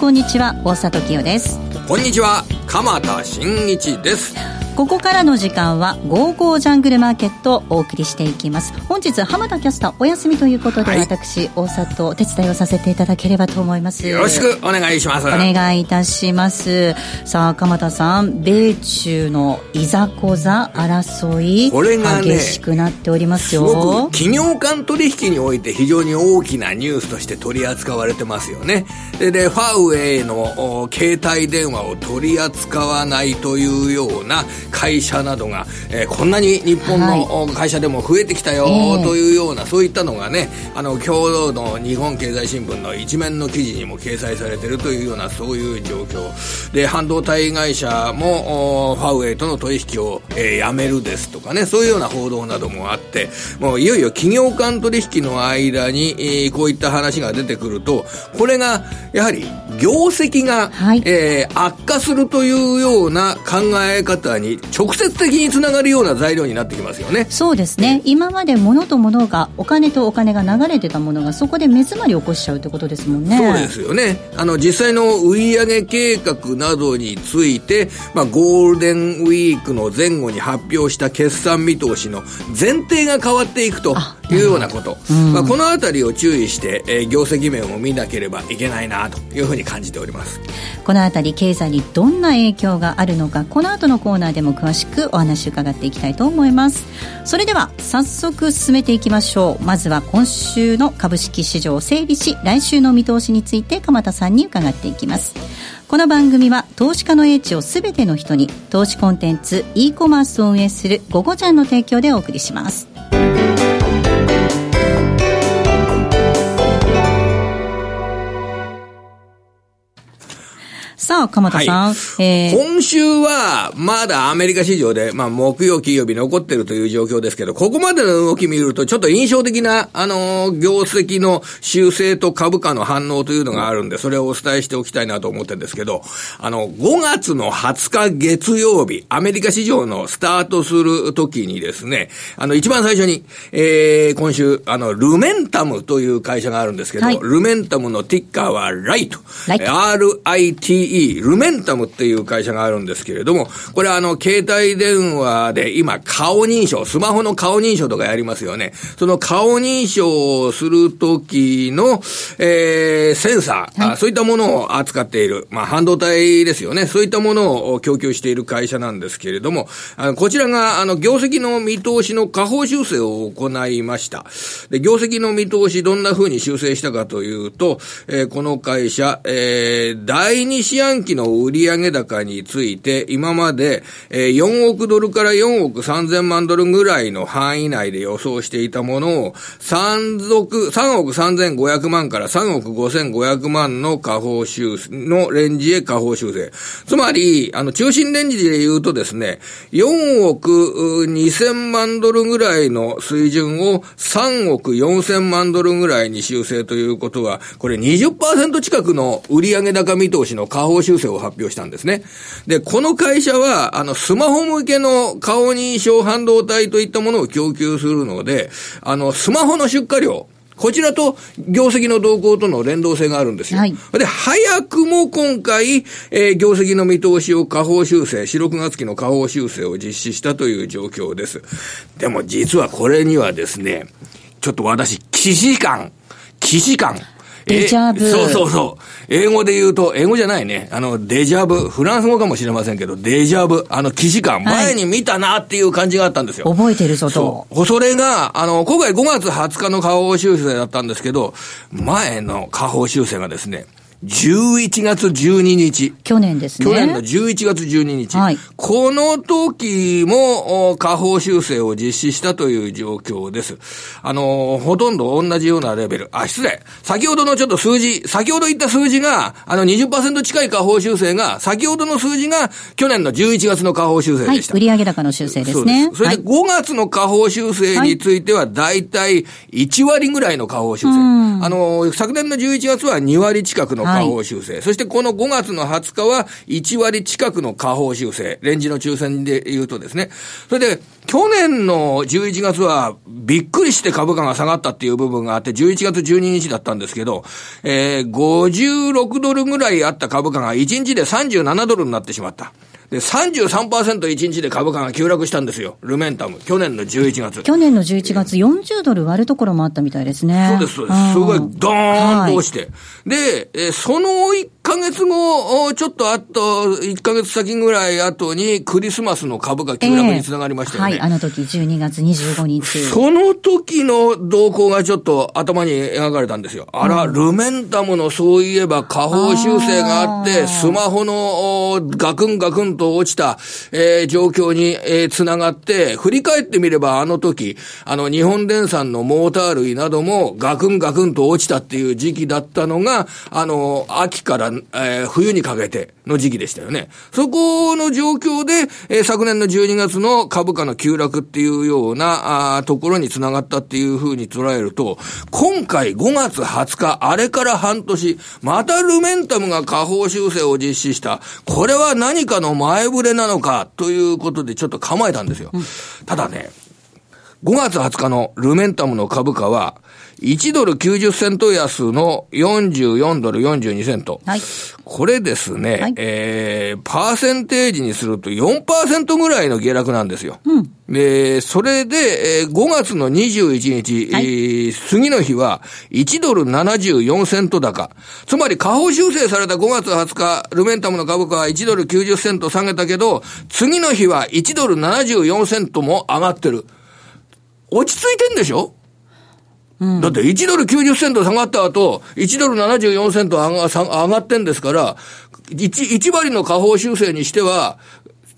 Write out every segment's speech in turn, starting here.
こんにちは大里清です。こんにちは鎌田新一です。ここからの時間は「ゴーゴージャングルマーケット」をお送りしていきます。本日浜田キャスターお休みということで、はい、私大里お手伝いをさせていただければと思います。よろしくお願いします。お願いいたします。さあ鎌田さん米中のいざこざ争いこれが、ね、激しくなっておりますよ。すごく企業間取引において非常に大きなニュースとして取り扱われてますよね。ででファーウェイの携帯電話を取り扱わないというような会社などが、えー、こんなに日本の会社でも増えてきたよ、というような、そういったのがねあの今日の日本経済新聞の一面の記事にも掲載されているというようなそういう状況。で半導体会社もファーウェイとの取引を、えー、やめるですとかねそういうような報道などもあってもういよいよ企業間取引の間に、えー、こういった話が出てくるとこれがやはり業績が、はい、えー、悪化するというような考え方に直接的につながるような材料になってきますよね。そうですね、今まで物と物がお金とお金が流れてたものがそこで目詰まり起こしちゃうってことですもんね。そうですよね。あの実際の売上計画などについて、まあ、ゴールデンウィークの前後に発表した決算見通しの前提が変わっていくというようなこと、うん、まあ、このあたりを注意して、えー、業績面を見なければいけないなというふうに感じておりますこのあたり経済にどんな影響があるのかこの後のコーナーでも詳しくお話伺っていきたいと思います。それでは早速進めていきましょう。まずは今週の株式市場を整理し来週の見通しについて鎌田さんに伺っていきます。この番組は投資家の英知をすべての人に投資コンテンツ e コマースを運営する「ゴゴちゃん」の提供でお送りします。さあ、鎌田さん。はい、えー、今週は、まだアメリカ市場で、まあ、木曜、金曜日残ってるという状況ですけど、ここまでの動き見ると、ちょっと印象的な、あの業績の修正と株価の反応というのがあるんで、それをお伝えしておきたいなと思ってるんですけど、あの、5月の20日月曜日、アメリカ市場のスタートする時にですね、あの、一番最初に、えー、今週、あの、ルメンタムという会社があるんですけど、はい、ルメンタムのティッカーはライト。ライト RITE ルメンタムっていう会社があるんですけれども、これはあの、携帯電話で今、顔認証、スマホの顔認証とかやりますよね。その顔認証をするときの、えー、センサー、はい、そういったものを扱っている、まあ、半導体ですよね。そういったものを供給している会社なんですけれども、あのこちらが、あの、業績の見通しの下方修正を行いました。で、業績の見通し、どんな風に修正したかというと、えー、この会社、えー、第二四半半期の売上高について、今まで、えー、4億ドルから4億3000万ドルぐらいの範囲内で予想していたものを、3億、3億3500万から3億5500万の下方修正、のレンジへ下方修正。つまり、あの、中心レンジで言うとですね、4億2000万ドルぐらいの水準を3億4000万ドルぐらいに修正ということは、これ20%近くの売上高見通しの下方修正を発表したんですね。で、この会社は、あの、スマホ向けの顔認証半導体といったものを供給するので、あの、スマホの出荷量、こちらと業績の動向との連動性があるんですよ。はい、で、早くも今回、えー、業績の見通しを下方修正、4、6月期の下方修正を実施したという状況です。でも実はこれにはですね、ちょっと私、既視感、既視感、デジャブ。そうそうそう。英語で言うと、英語じゃないね。あの、デジャブ。フランス語かもしれませんけど、デジャブ。あの、記事感。前に見たなっていう感じがあったんですよ。覚えてるぞと。そう。それが、あの、今回5月20日の下方修正だったんですけど、前の下方修正がですね、11月12日。去年ですね。去年の11月12日。はい、この時も、下方修正を実施したという状況です。あの、ほとんど同じようなレベル。あ、失礼。先ほどのちょっと数字、先ほど言った数字が、あの20%近い下方修正が、先ほどの数字が去年の11月の下方修正でした。はい、売上高の修正ですね。それで5月の下方修正については、だいたい1割ぐらいの下方修正。あの、昨年の11月は2割近くの下方修正。はい、そしてこの5月の20日は1割近くの下方修正。レンジの抽選で言うとですね。それで、去年の11月はびっくりして株価が下がったっていう部分があって、11月12日だったんですけど、えー、56ドルぐらいあった株価が1日で37ドルになってしまった。で、33%一日で株価が急落したんですよ。ルメンタム。去年の11月。去年の11月、40ドル割るところもあったみたいですね。そうです、そうです。すごい、ドーンと落ちて。はい、で、えその1ヶ月後、ちょっとあと、1ヶ月先ぐらい後に、クリスマスの株価急落につながりましたよね。えー、はい、あの時、12月25日。その時の動向がちょっと頭に描かれたんですよ。あら、うん、ルメンタムのそういえば下方修正があって、スマホのガクンガクンと落ちた、えー、状況に、えー、つながって、振り返ってみればあの時、あの、日本電産のモーター類などもガクンガクンと落ちたっていう時期だったのが、あの、秋から、えー、冬にかけての時期でしたよね。そこの状況で、えー、昨年の12月の株価の急落っていうような、あところにつながったっていうふうに捉えると、今回5月20日、あれから半年、またルメンタムが下方修正を実施した。これは何かの前触れなのかということでちょっと構えたんですよ。ただね、5月20日のルメンタムの株価は、1ドル90セント安の44ドル42セント。はい。これですね、はい、えー、パーセンテージにすると4%ぐらいの下落なんですよ。うん。で、それで、えー、5月の21日、はい、えー、次の日は1ドル74セント高。つまり下方修正された5月20日、ルメンタムの株価は1ドル90セント下げたけど、次の日は1ドル74セントも上がってる。落ち着いてんでしょ？だって1ドル90セント下がった後、1ドル74セント上が上がってんですから、1, 1割の下方修正にしては、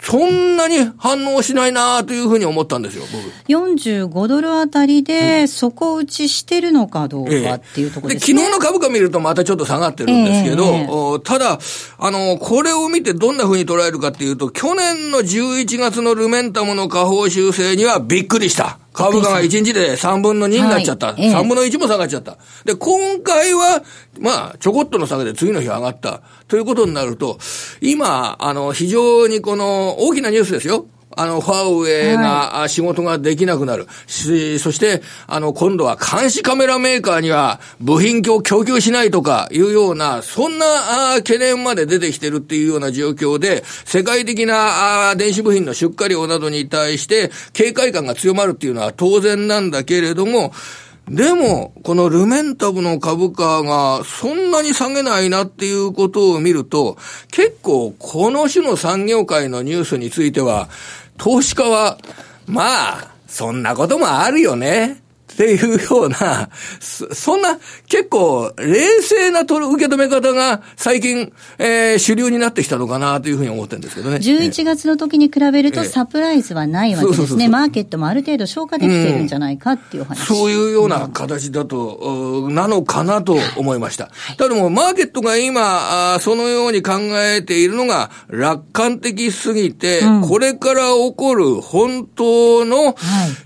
そんなに反応しないなというふうに思ったんですよ、僕。45ドルあたりで底打ちしてるのかどうかっていうところですね、ええ、昨日の株価見るとまたちょっと下がってるんですけど、えー、ただ、あの、これを見てどんなふうに捉えるかっていうと、去年の11月のルメンタムの下方修正にはびっくりした。株価が1日で3分の2になっちゃった。はい、3分の1も下がっちゃった。で、今回は、まあ、ちょこっとの下げで次の日上がった。ということになると、今、あの、非常にこの、大きなニュースですよ。あの、ファーウェイが仕事ができなくなる。はい、そして、あの、今度は監視カメラメーカーには部品を供給しないとかいうような、そんな懸念まで出てきてるっていうような状況で、世界的な電子部品の出荷量などに対して警戒感が強まるっていうのは当然なんだけれども、でも、このルメンタブの株価がそんなに下げないなっていうことを見ると、結構この種の産業界のニュースについては、投資家は、まあ、そんなこともあるよね。っていうような、そんな結構冷静な受け止め方が最近、えー、主流になってきたのかなというふうに思ってるんですけどね。11月の時に比べるとサプライズはないわけですね。マーケットもある程度消化できているんじゃないかっていう話、うん、そういうような形だと、なのかなと思いました。はい、ただもマーケットが今、そのように考えているのが楽観的すぎて、うん、これから起こる本当の、はい、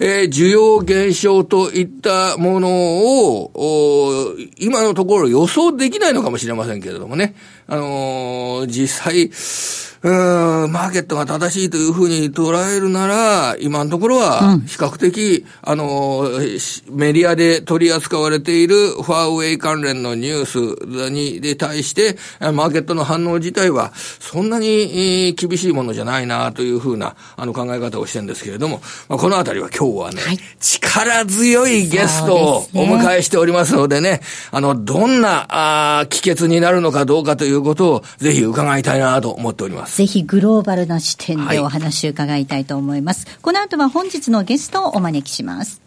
えー、需要減少といったものを、今のところ予想できないのかもしれませんけれどもね。あのー、実際、うん、マーケットが正しいというふうに捉えるなら、今のところは、比較的、うん、あの、メディアで取り扱われているファーウェイ関連のニュースに、で対して、マーケットの反応自体は、そんなに厳しいものじゃないな、というふうな、あの、考え方をしてるんですけれども、まあ、このあたりは今日はね、はい、力強いゲストをお迎えしておりますのでね、でねあの、どんな、あ帰結になるのかどうかということを、ぜひ伺いたいなと思っております。ぜひグローバルな視点でお話を伺いたいと思います。はい、この後は本日のゲストをお招きします。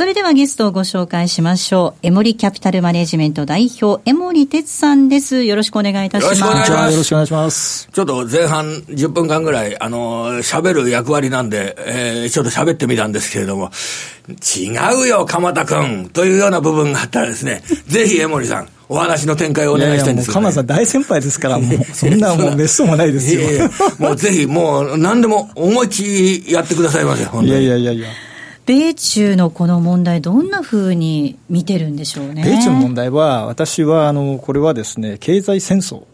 それではゲストをご紹介しましょう。エモリキャピタルマネジメント代表、エモリ哲さんです。よろしくお願いいたします。よろしくお願いします。ちょっと前半10分間ぐらい、あの、喋る役割なんで、えー、ちょっと喋ってみたんですけれども、違うよ、鎌田くんというような部分があったらですね、ぜひエモリさん、お話の展開をお願いしたいんですよ、ね。鎌田さん大先輩ですから、もう、そんなもう、めっそうもないですよ。もうぜひ、もう、何でも思いっきりやってくださいませ、いやいやいやいや。米中のこの問題、どんなふうに見てるんでしょうね。米中の問題は、私は、あの、これはですね、経済戦争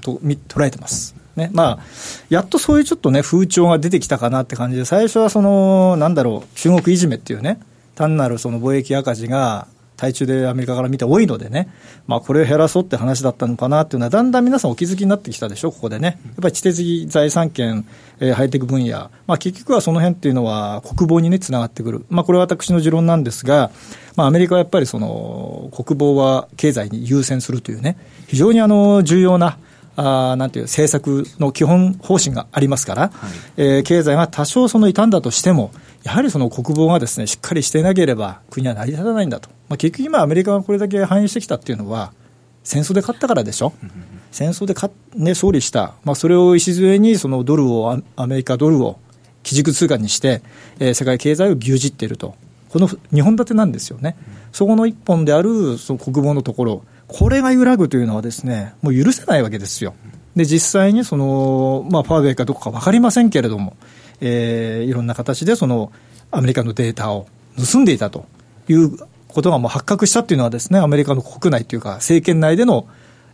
と捉えてます。ね、まあ、やっとそういうちょっとね、風潮が出てきたかなって感じで、最初はその、なんだろう、中国いじめっていうね、単なるその貿易赤字が、対中でアメリカから見て多いのでね、まあ、これを減らそうって話だったのかなっていうのは、だんだん皆さんお気づきになってきたでしょ、ここでね。やっぱり知的財産権、えー、ハイテク分野、まあ、結局はその辺っていうのは国防にね、つながってくる。まあ、これは私の持論なんですが、まあ、アメリカはやっぱりその、国防は経済に優先するというね、非常にあの、重要な、あなんていう政策の基本方針がありますから、はい、えー、経済が多少その傷んだとしても、やはりその国防がですねしっかりしていなければ国は成り立たないんだと、まあ、結局今、アメリカがこれだけ反映してきたっていうのは、戦争で勝ったからでしょ、戦争でか、ね、勝利した、まあ、それを礎にそのドルを、アメリカドルを基軸通貨にして、えー、世界経済を牛耳っていると、この2本立てなんですよね、そこの1本であるその国防のところ、これが揺らぐというのはですね、もう許せないわけですよ。で実際にその、まあ、ファーウェイかどこか分かりませんけれども、えー、いろんな形でそのアメリカのデータを盗んでいたということがもう発覚したっていうのはですね、アメリカの国内というか、政権内での、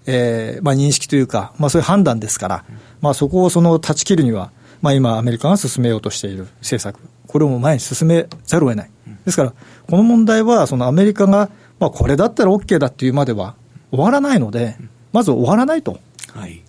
えーまあ、認識というか、まあ、そういう判断ですから、まあ、そこをその断ち切るには、まあ、今、アメリカが進めようとしている政策、これを前に進めざるを得ない。ですから、この問題は、そのアメリカが、まあ、これだったら OK だっていうまでは終わらないので、まず終わらないと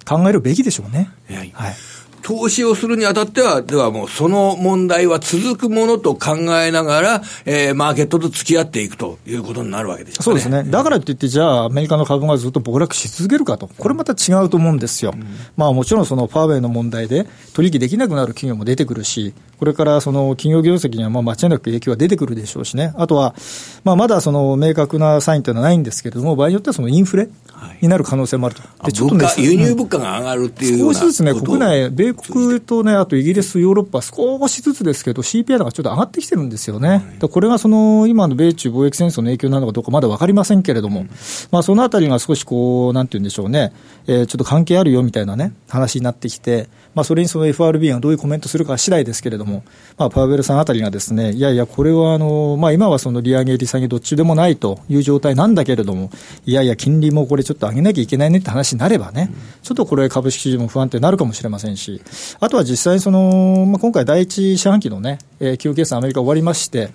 考えるべきでしょうね。はい、はい投資をするにあたっては、ではもうその問題は続くものと考えながら、えー、マーケットと付き合っていくということになるわけでしょう、ね、そうですね。だからといって、じゃあ、アメリカの株がずっと暴落し続けるかと、これまた違うと思うんですよ。うん、まあもちろんそのファーウェイの問題で取引できなくなる企業も出てくるし、これからその企業業績にはまあ間違いなく影響が出てくるでしょうしね。あとは、まあまだその明確なサインというのはないんですけれども、場合によってはそのインフレになる可能性もあると。でちょっとね、輸入物価が上がるっていう少しずつね、国内、米国とね、あとイギリス、ヨーロッパ、少しずつですけど、CPI がちょっと上がってきてるんですよね。はい、これがその今の米中貿易戦争の影響なのかどうかまだ分かりませんけれども、うん、まあそのあたりが少しこう、なんていうんでしょうね、えー、ちょっと関係あるよみたいなね、話になってきて、まあそれにその FRB がどういうコメントするか次第ですけれども、まあパウベルさんあたりがですね、いやいや、これはあの、まあ今はその利上げ、利下げどっちでもないという状態なんだけれども、いやいや、金利もこれちょっと上げなきゃいけないねって話になればね、ちょっとこれ株式市場も不安定になるかもしれませんし、あとは実際その、まあ今回第一四半期のね、えー、企業決算アメリカ終わりまして、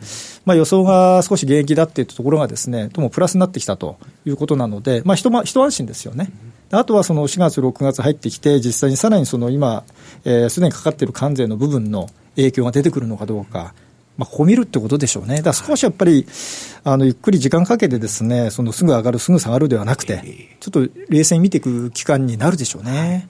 まあ予想が少し減益だっていったところがですね、ともプラスになってきたということなので、まあ一一安心ですよね。あとはその4月、6月入ってきて、実際にさらにその今、す、えー、で、にかかっている関税の部分の影響が出てくるのかどうか、まあ、こう見るってことでしょうね。だから少しやっぱり、あの、ゆっくり時間かけてですね、そのすぐ上がる、すぐ下がるではなくて、ちょっと冷静に見ていく期間になるでしょうね。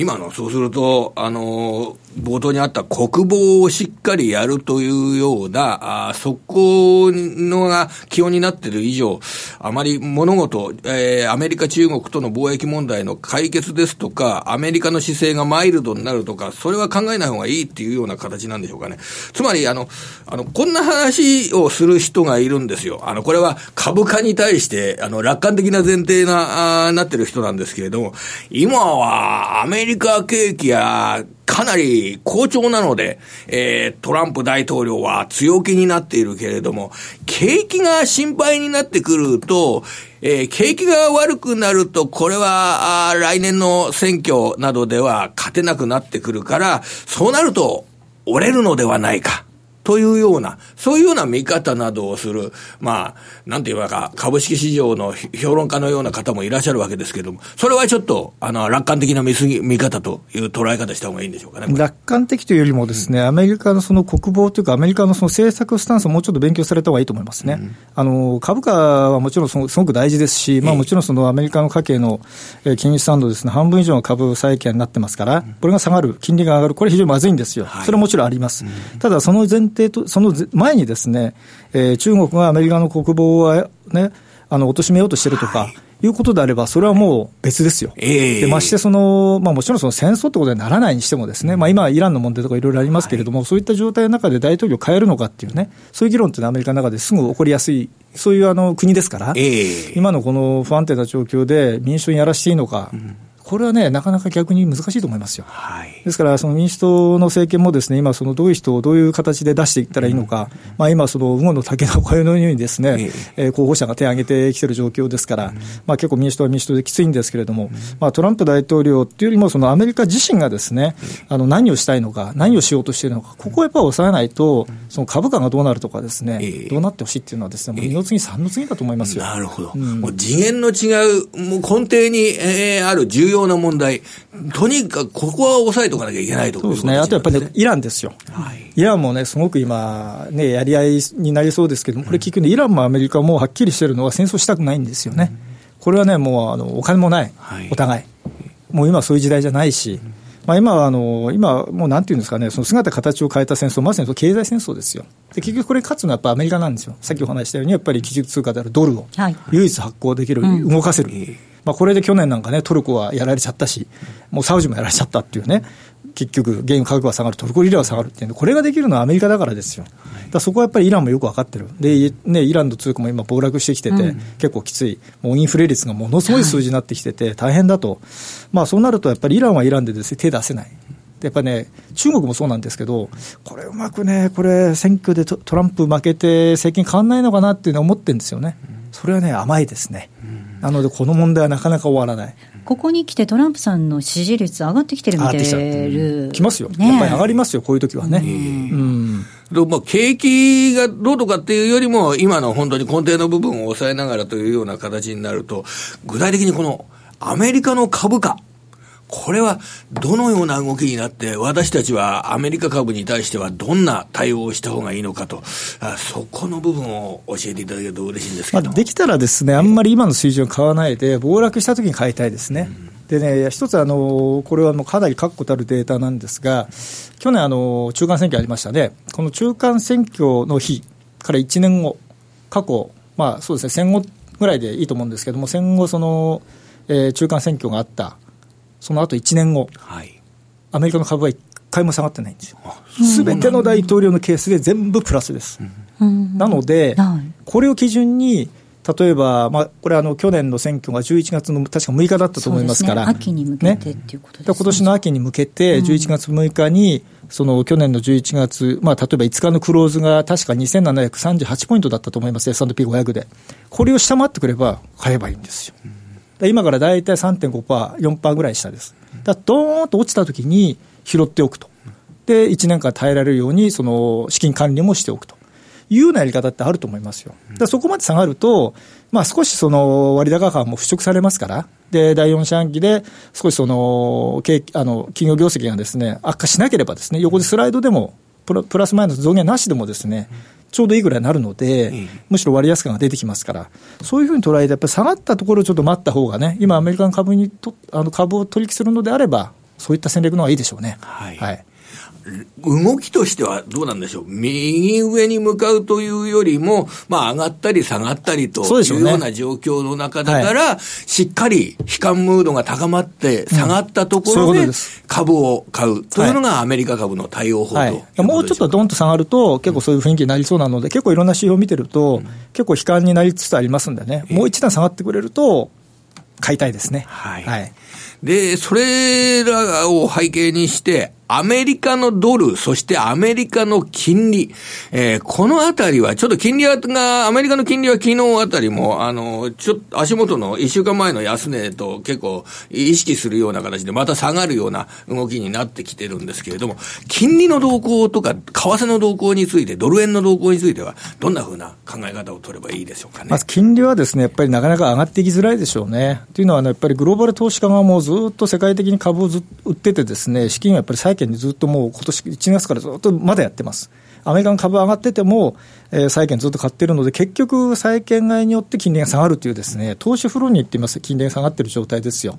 今の、そうすると、あの、冒頭にあった国防をしっかりやるというような、あそこのが基本になっている以上、あまり物事、えー、アメリカ、中国との貿易問題の解決ですとか、アメリカの姿勢がマイルドになるとか、それは考えない方がいいっていうような形なんでしょうかね。つまり、あの、あの、こんな話をする人がいるんですよ。あの、これは株価に対して、あの、楽観的な前提な、あなってる人なんですけれども、今はアメリカリカ景気はかなり好調なので、えー、トランプ大統領は強気になっているけれども、景気が心配になってくると、えー、景気が悪くなると、これは、来年の選挙などでは勝てなくなってくるから、そうなると、折れるのではないか。というような、そういうような見方などをする、まあ、なんていうか、株式市場の評論家のような方もいらっしゃるわけですけれども、それはちょっと、あの、楽観的な見過ぎ、見方という捉え方した方がいいんでしょうかね。楽観的というよりもですね、うん、アメリカのその国防というか、アメリカのその政策スタンスをもうちょっと勉強された方がいいと思いますね。うん、あの、株価はもちろんすごく大事ですし、まあもちろんそのアメリカの家計の金融資産のですね、半分以上の株債券になってますから、これが下がる、金利が上がる、これ非常にまずいんですよ。それはもちろんあります。ただ、その前提と、その前にですね、えー、中国がアメリカの国防をね、あの、貶めようとしてるとか、はい。いうことであれば、それはもう別ですよ。えー、でましてその、まあ、もちろんその戦争ってことにならないにしてもですね、まあ、今、イランの問題とかいろいろありますけれども、はい、そういった状態の中で大統領を変えるのかっていうね、そういう議論っていうのはアメリカの中ですぐ起こりやすいそういうあの国ですから、えー、今のこの不安定な状況で民主党にやらしていいのか、うんこれはね、なかなか逆に難しいと思いますよ。はい、ですから、その民主党の政権もですね、今、そのどういう人をどういう形で出していったらいいのか、うん、まあ今、その、魚の竹の声のようにですね、えー、候補者が手を挙げてきてる状況ですから、うん、まあ結構民主党は民主党できついんですけれども、うん、まあトランプ大統領っていうよりも、そのアメリカ自身がですね、あの何をしたいのか、何をしようとしているのか、ここをやっぱり抑えないと、その株価がどうなるとかですね、どうなってほしいっていうのはですね、もう二の次、三の次だと思いますよ。なるほど。もう次元の違う、もう根底に、えー、ある重要な問題、とにかくここは抑えておかなきゃいけないとそうですね、あとやっぱり、ね、イランですよ、はい、イランもね、すごく今、ね、やり合いになりそうですけども、これ、結局ね、イランもアメリカもはっきりしてるのは、戦争したくないんですよね、これはね、もうあのお金もない、はい、お互い、もう今、そういう時代じゃないし。まあ、今はあの今、もうなんていうんですかね、その姿、形を変えた戦争、まさに経済戦争ですよ。で結局これ勝つのはやっぱアメリカなんですよ。さっきお話したように、やっぱり基軸通貨であるドルを唯一発行できる、はい、動かせる。うんまあ、これで去年なんかね、トルコはやられちゃったし、もうサウジもやられちゃったっていうね、結局、原油価格が下がる、トルコリラは下がるっていうこれができるのはアメリカだからですよ、だそこはやっぱりイランもよく分かってる、でね、イランの通貨も今、暴落してきてて、うん、結構きつい、もうインフレ率がものすごい数字になってきてて、大変だと、まあ、そうなるとやっぱりイランはイランでです、ね、手出せない。やっぱね、中国もそうなんですけど、これ、うまくね、これ、選挙でトランプ負けて、政権変わんないのかなっていうのは思ってるんですよね、それはね、甘いですね。なので、この問題はなかなか終わらない。ここに来てトランプさんの支持率上がってきてるみたいる。きますよ、ね、やっぱり上がりますよ、こういう時はね。うん。うん、まあ、景気がどうとかっていうよりも、今の本当に根底の部分を抑えながらというような形になると、具体的にこのアメリカの株価、これはどのような動きになって、私たちはアメリカ株に対してはどんな対応をした方がいいのかと、あそこの部分を教えていただけると嬉しいんですけど、まあ、できたらですね、あんまり今の水準を買わないで、暴落したときに買いたいですね。うん。でね、一つあの、これはもうかなり確固たるデータなんですが、去年あの、中間選挙ありましたね、この中間選挙の日から1年後、過去、まあそうですね、戦後ぐらいでいいと思うんですけども、戦後、その、えー、中間選挙があったその後1年後、はい、アメリカの株は1回も下がってないんですよ。すべての大統領のケースで全部プラスです。なので、これを基準に、例えば、まあ、これあの、去年の選挙が11月の確か6日だったと思いますから、ね、秋に向けてっていうことですね。今年の秋に向けて、11月6日に、その去年の11月、まあ、例えば5日のクローズが確か2738ポイントだったと思います、S&P500 で。これを下回ってくれば買えばいいんですよ。今から大体3.5%、4%ぐらい下です。だどーんと落ちたときに拾っておくと。で、1年間耐えられるように、その資金管理もしておくと。いうようなやり方ってあると思いますよ。だそこまで下がると、まあ少しその割高感も払拭されますから、で、第4四半期で少しその、あの、企業業績がですね、悪化しなければですね、横でスライドでも、プラスマイナス増減なしでもですね、ちょうどいいぐらいになるので、むしろ割安感が出てきますから、そういうふうに捉えて、やっぱり下がったところをちょっと待った方がね、今、アメリカの株にとあの株を取引するのであれば、そういった戦略の方がいいでしょうね。はい、はい動きとしてはどうなんでしょう、右上に向かうというよりも、まあ、上がったり下がったりというような状況の中だから、しっかり悲観ムードが高まって、下がったところで株を買う。というのがアメリカ株の対応法と、はい、もうちょっとどんと下がると、結構そういう雰囲気になりそうなので、結構いろんな指標を見てると、結構悲観になりつつありますんでね、もう一段下がってくれると、買いたいですね。はい、はい。で、それらを背景にして、アメリカのドル、そしてアメリカの金利、えー、このあたりは、ちょっと金利が、アメリカの金利は昨日あたりも、あの、ちょっと足元の一週間前の安値と結構意識するような形で、また下がるような動きになってきてるんですけれども、金利の動向とか、為替の動向について、ドル円の動向については、どんなふうな考え方を取ればいいでしょうかね。まず金利はですね、やっぱりなかなか上がっていきづらいでしょうね。というのは、ね、やっぱりグローバル投資家がもうずっと世界的に株をず売っててですね、資金はやっぱり債券にずっともう今年1月からずっとまだやってます。アメリカの株上がってても、えー、債券ずっと買ってるので、結局、債券買いによって金利が下がるというですね、投資フローに行っています、金利が下がってる状態ですよ。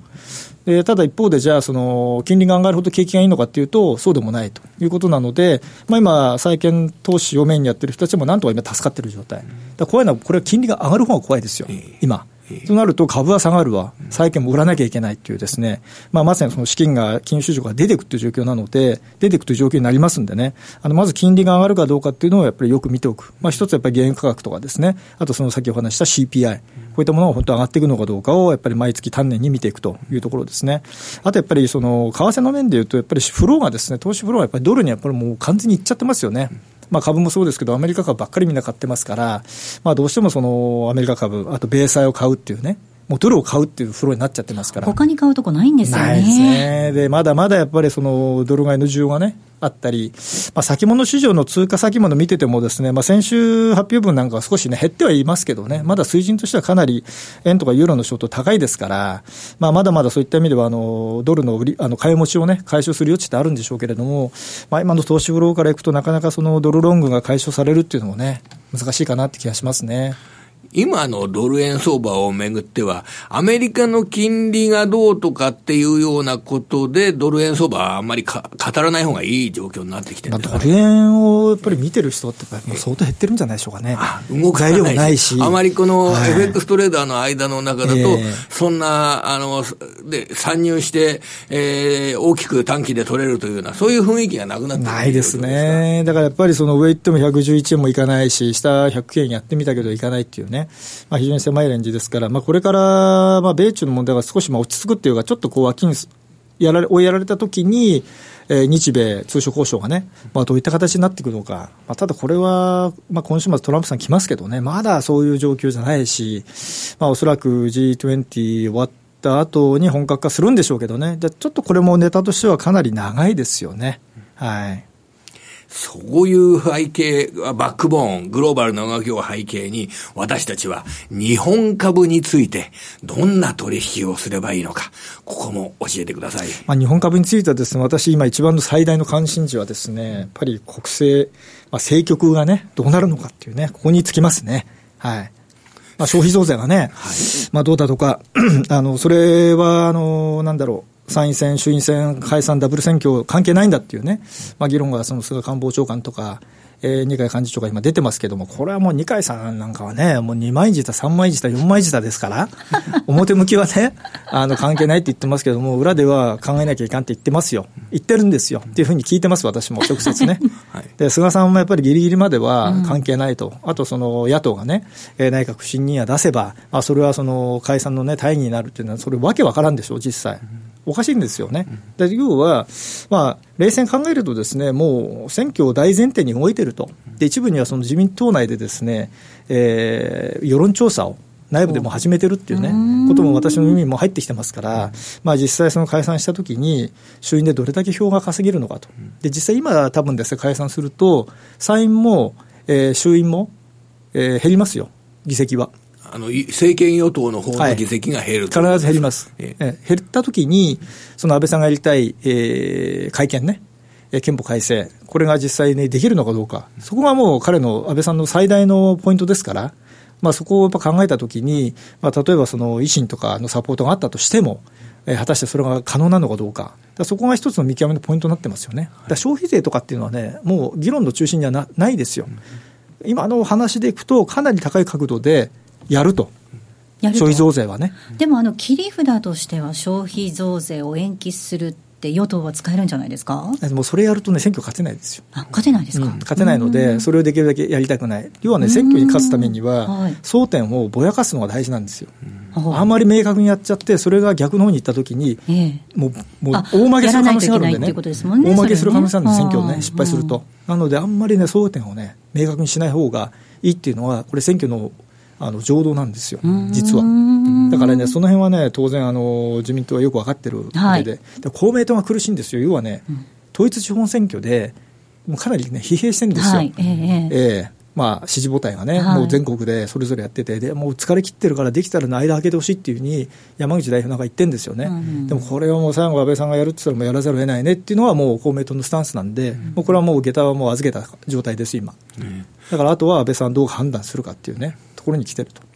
でただ一方で、じゃあ、その、金利が上がるほど景気がいいのかっていうと、そうでもないということなので、まあ、今、債券投資をメインにやってる人たちもなんとか今助かってる状態。だ怖いのは、これは金利が上がる方が怖いですよ、今。となると株は下がるわ、債券も売らなきゃいけないっていうですね、まあ、まさにその資金が、金融市場が出ていくという状況なので、出ていくという状況になりますんでね、あのまず金利が上がるかどうかっていうのをやっぱりよく見ておく。まあ、一つやっぱり原油価格とかですね、あとその先お話した CPI、こういったものが本当上がっていくのかどうかを、やっぱり毎月丹念に見ていくというところですね。あとやっぱりその、為替の面でいうと、やっぱりフローがですね、投資フローがやっぱりドルにやっぱりもう完全にいっちゃってますよね。まあ、株もそうですけど、アメリカ株ばっかりみんな買ってますから、まあ、どうしてもそのアメリカ株、あと米債を買うっていうね、もうドルを買うっていうフローになっちゃってますから。他に買うとこないんですよね。ないですね。で、まだまだやっぱりそのドル買いの需要がね、あったり、まあ、先物市場の通貨先物見ててもですね、まあ、先週発表分なんかは少しね、減ってはいますけどね、まだ水準としてはかなり円とかユーロのショート高いですから、まあ、まだまだそういった意味では、あの、ドルの売り、あの、買い持ちをね、解消する余地ってあるんでしょうけれども、まあ、今の投資フローからいくとなかなかそのドルロングが解消されるっていうのもね、難しいかなって気がしますね。今のドル円相場をめぐっては、アメリカの金利がどうとかっていうようなことで、ドル円相場はあんまりか語らない方がいい状況になってきてるんね、ドル円をやっぱり見てる人って、もう相当減ってるんじゃないでしょうかね。動かないないし。あまりこの FX トレーダーの間の中だと、はい、そんな、あの、で、参入して、えー、大きく短期で取れるというような、そういう雰囲気がなくなってないですね。だからやっぱりその上行っても111円もいかないし、下100円やってみたけどいかないっていうね。まあ、非常に狭いレンジですから、まあ、これから、まあ、米中の問題が少しまあ落ち着くっていうか、ちょっとこう秋にやられ追いやられたときに、えー、日米通商交渉がね、まあ、どういった形になっていくのか、まあ、ただこれは、まあ、今週末、トランプさん来ますけどね、まだそういう状況じゃないし、まあ、おそらく G20 終わった後に本格化するんでしょうけどね、じゃちょっとこれもネタとしてはかなり長いですよね。はい。そういう背景、バックボーン、グローバルな動きを背景に、私たちは日本株についてどんな取引をすればいいのか、ここも教えてください。まあ、日本株についてはですね、私今一番の最大の関心事はですね、やっぱり国政、まあ、政局がね、どうなるのかっていうね、ここにつきますね。はい。まあ、消費増税がね、はい、まあどうだとか、あの、それは、あの、なんだろう、参院選、衆院選、解散ダブル選挙関係ないんだっていうね、まあ、議論がその菅官房長官とか、えー、二階幹事長が今出てますけども、これはもう二階さんなんかはね、もう二枚舌、三枚舌、四枚舌ですから、表向きはね、あの関係ないって言ってますけども、裏では考えなきゃいかんって言ってますよ、言ってるんですよ。っていうふうに聞いてます、私も直接ね。はい、で菅さんもやっぱりぎりぎりまでは関係ないと、うん、あとその野党がね、えー、内閣不信任案出せば、まあ、それはその解散の、ね、大義になるっていうのは、それ、わけわからんでしょう、実際。おかしいんですよね。で要は、まあ、冷静に考えるとですね、もう選挙を大前提に動いてると。で、一部にはその自民党内でですね、えー、世論調査を内部でも始めてるっていうね、ことも私の耳にも入ってきてますから、まあ実際その解散したときに、衆院でどれだけ票が稼げるのかと。で、実際今多分ですね、解散すると、参院も、えー、衆院も、えー、減りますよ、議席は。あの政権与党の方の議席が減る、はい、必ず減ります、ええ、減ったときに、その安倍さんがやりたい、えー、会見ね、憲法改正、これが実際にできるのかどうか、そこがもう彼の安倍さんの最大のポイントですから、まあ、そこをやっぱ考えたときに、まあ、例えばその維新とかのサポートがあったとしても、えー、果たしてそれが可能なのかどうか、かそこが一つの見極めのポイントになってますよね、だ消費税とかっていうのはね、もう議論の中心にはなないですよ。今の話でいくと、かなり高い角度で、やると。消費増税はね。でもあの切り札としては消費増税を延期するって与党は使えるんじゃないですか？もうそれやるとね、選挙勝てないですよ。あ勝てないですか、うん、勝てないので、それをできるだけやりたくない。要はね、選挙に勝つためには、争点をぼやかすのが大事なんですよ。あんまり明確にやっちゃって、それが逆の方に行ったときに、ええ、もうもう大負けする可能性があるんでね、ね大負けする可能性あるんで、選挙をね、失敗すると。なので、あんまりね、争点をね、明確にしない方がいいっていうのは、これ、選挙のあの浄土なんですよ、実は。だからね、その辺はね、当然あの、自民党はよく分かってるわけで、はい、公明党が苦しいんですよ、要はね、うん、統一地方選挙で、もうかなりね、疲弊してるんですよ。はい、えー、えーまあ、支持母体がね、はい、もう全国でそれぞれやってて、でもう疲れ切ってるから、できたら間開けてほしいっていうふうに、山口代表なんか言ってるんですよね、うん、でもこれをもう最後、安倍さんがやるって言ったら、もうやらざるを得ないねっていうのは、もう公明党のスタンスなんで、うん、もうこれはもう下駄はもう預けた状態です、今、うん、だからあとは安倍さん、どう判断するかっていうね、ところに来てると。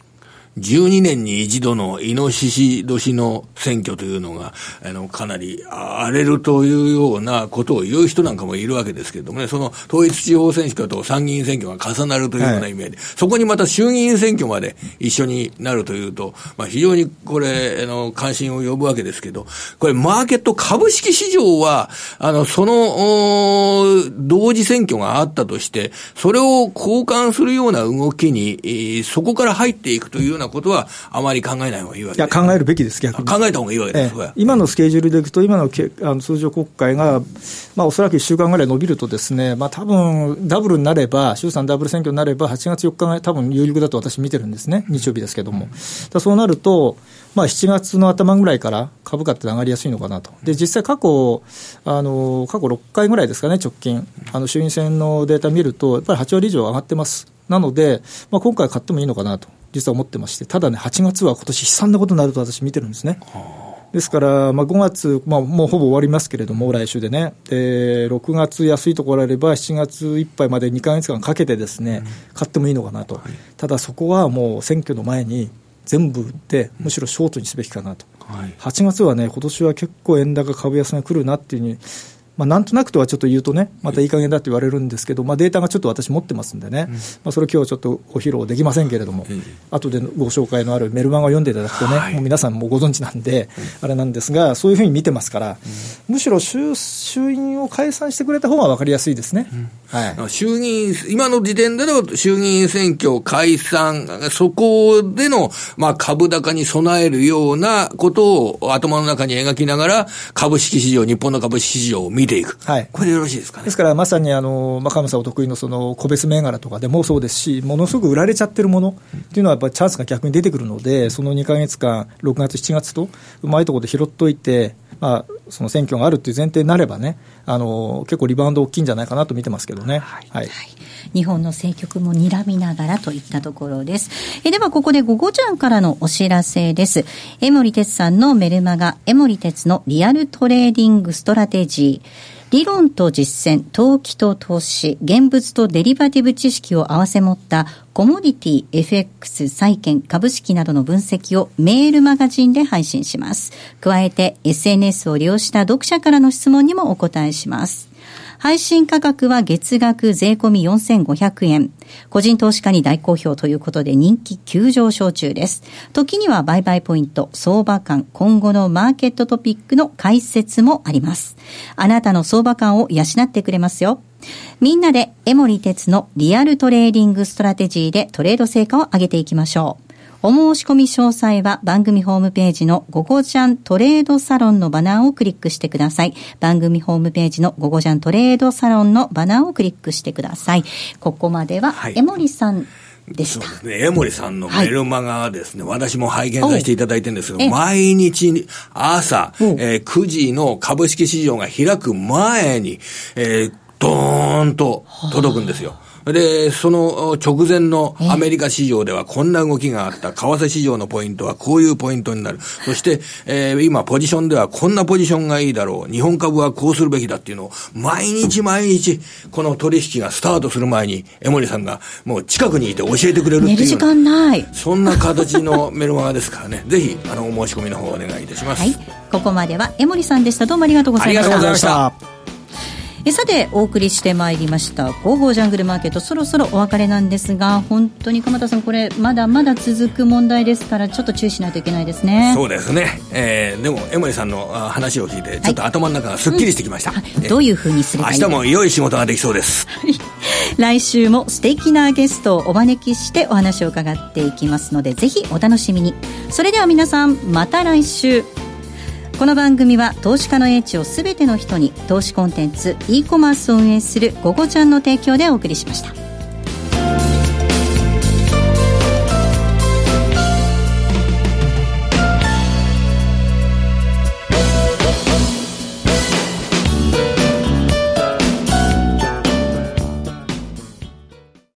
12年に一度のイノシシ年の選挙というのが、あの、かなり荒れるというようなことを言う人なんかもいるわけですけれどもね、その統一地方選挙と参議院選挙が重なるというような意味で、はい、そこにまた衆議院選挙まで一緒になるというと、まあ、非常にこれ、あの、関心を呼ぶわけですけど、これ、マーケット株式市場は、あの、その、同時選挙があったとして、それを交換するような動きに、そこから入っていくというようなことは、あまり考えない方がいいわけ。いや、考えるべきです、逆に。考えた方がいいわけです、ええ、今のスケジュールでいくと、今のけあの通常国会が、まあ、おそらく1週間ぐらい伸びるとですね、まあ、多分ダブルになれば、衆参ダブル選挙になれば、8月4日が多分有力だと私見てるんですね、日曜日ですけども。だそうなると、まあ、7月の頭ぐらいから株価って上がりやすいのかなと。で、実際過去、あの、過去6回ぐらいですかね、直近。あの、衆院選のデータ見ると、やっぱり8割以上上がってます。なので、まあ、今回買ってもいいのかなと、実は思ってまして、ただね、8月は今年悲惨なことになると私見てるんですね。ですから、まあ、5月、まあ、もうほぼ終わりますけれども、来週でね、で6月安いところあれば、7月いっぱいまで2か月間かけてですね、買ってもいいのかなと、ただそこはもう選挙の前に全部売って、むしろショートにすべきかなと、はい、8月はね、今年は結構円高株安が来るなっていうふうにまあ、なんとなくとはちょっと言うとね、またいい加減だって言われるんですけど、まあ、データがちょっと私持ってますんでね、うん、まあ、それ今日ちょっとお披露できませんけれども、うん、後でご紹介のあるメルマガを読んでいただくとね、はい、もう皆さんもご存知なんで、うん、あれなんですが、そういうふうに見てますから、むしろ衆衆院を解散してくれた方が分かりやすいですね。はい、衆議院、今の時点での衆議院選挙解散、そこでの、まあ、株高に備えるようなことを頭の中に描きながら、株式市場、日本の株式市場を見ていく。はい、これでよろしいですかね？ですから、まさにあの、まあ、鎌さんお得意のその個別銘柄とかでもそうですし、ものすごく売られちゃってるものっていうのは、やっぱりチャンスが逆に出てくるので、その2か月間、6月、7月と、うまいところで拾っといて、まあ、その選挙があるっていう前提になればね、あの結構リバウンド大きいんじゃないかなと見てますけどね。はい。はい、日本の政局も睨みながらといったところです。えでは、ここで午後ちゃんからのお知らせです。江守哲さんのメルマガ、江守哲のリアルトレーディングストラテジー。理論と実践、投機と投資、現物とデリバティブ知識を合わせ持ったコモディティ、FX、債券、株式などの分析をメールマガジンで配信します。加えて SNS を利用した読者からの質問にもお答えします。配信価格は月額税込み4500円。個人投資家に大好評ということで人気急上昇中です。時には売買ポイント、相場観、今後のマーケットトピックの解説もあります。あなたの相場観を養ってくれますよ。みんなで江守哲のリアルトレーディングストラテジーでトレード成果を上げていきましょう。お申し込み詳細は番組ホームページのゴゴジャントレードサロンのバナーをクリックしてください。番組ホームページのゴゴジャントレードサロンのバナーをクリックしてください。ここまでは、江森さん。でした。そうですね。江森さんのメルマガはですね、はい、私も拝見させていただいてるんですけど、毎日朝、えー、9時の株式市場が開く前に、えー、ドーンと届くんですよ。で、その直前のアメリカ市場ではこんな動きがあった。為替市場のポイントはこういうポイントになる。そして、えー、今ポジションではこんなポジションがいいだろう。日本株はこうするべきだっていうのを、毎日毎日、この取引がスタートする前に、江森さんがもう近くにいて教えてくれるっていう。寝る時間ない。そんな形のメルマガですからね。ぜひ、あの、お申し込みの方お願いいたします。はい。ここまでは江森さんでした。どうもありがとうございました。ありがとうございました。えさてお送りしてまいりました「ゴーゴージャングルマーケット」そろそろお別れなんですが本当に鎌田さんこれまだまだ続く問題ですからちょっと注意しないといけないですね。そうですね、えー、でも江森さんの話を聞いてちょっと頭の中がすっきりしてきました、はいうん、どういうふうにすればいい明日も良い仕事ができそうです。来週も素敵なゲストをお招きしてお話を伺っていきますのでぜひお楽しみに。それでは皆さんまた来週この番組は投資家の英知をすべての人に投資コンテンツ e コマースを運営する「ゴゴちゃん」の提供でお送りしました。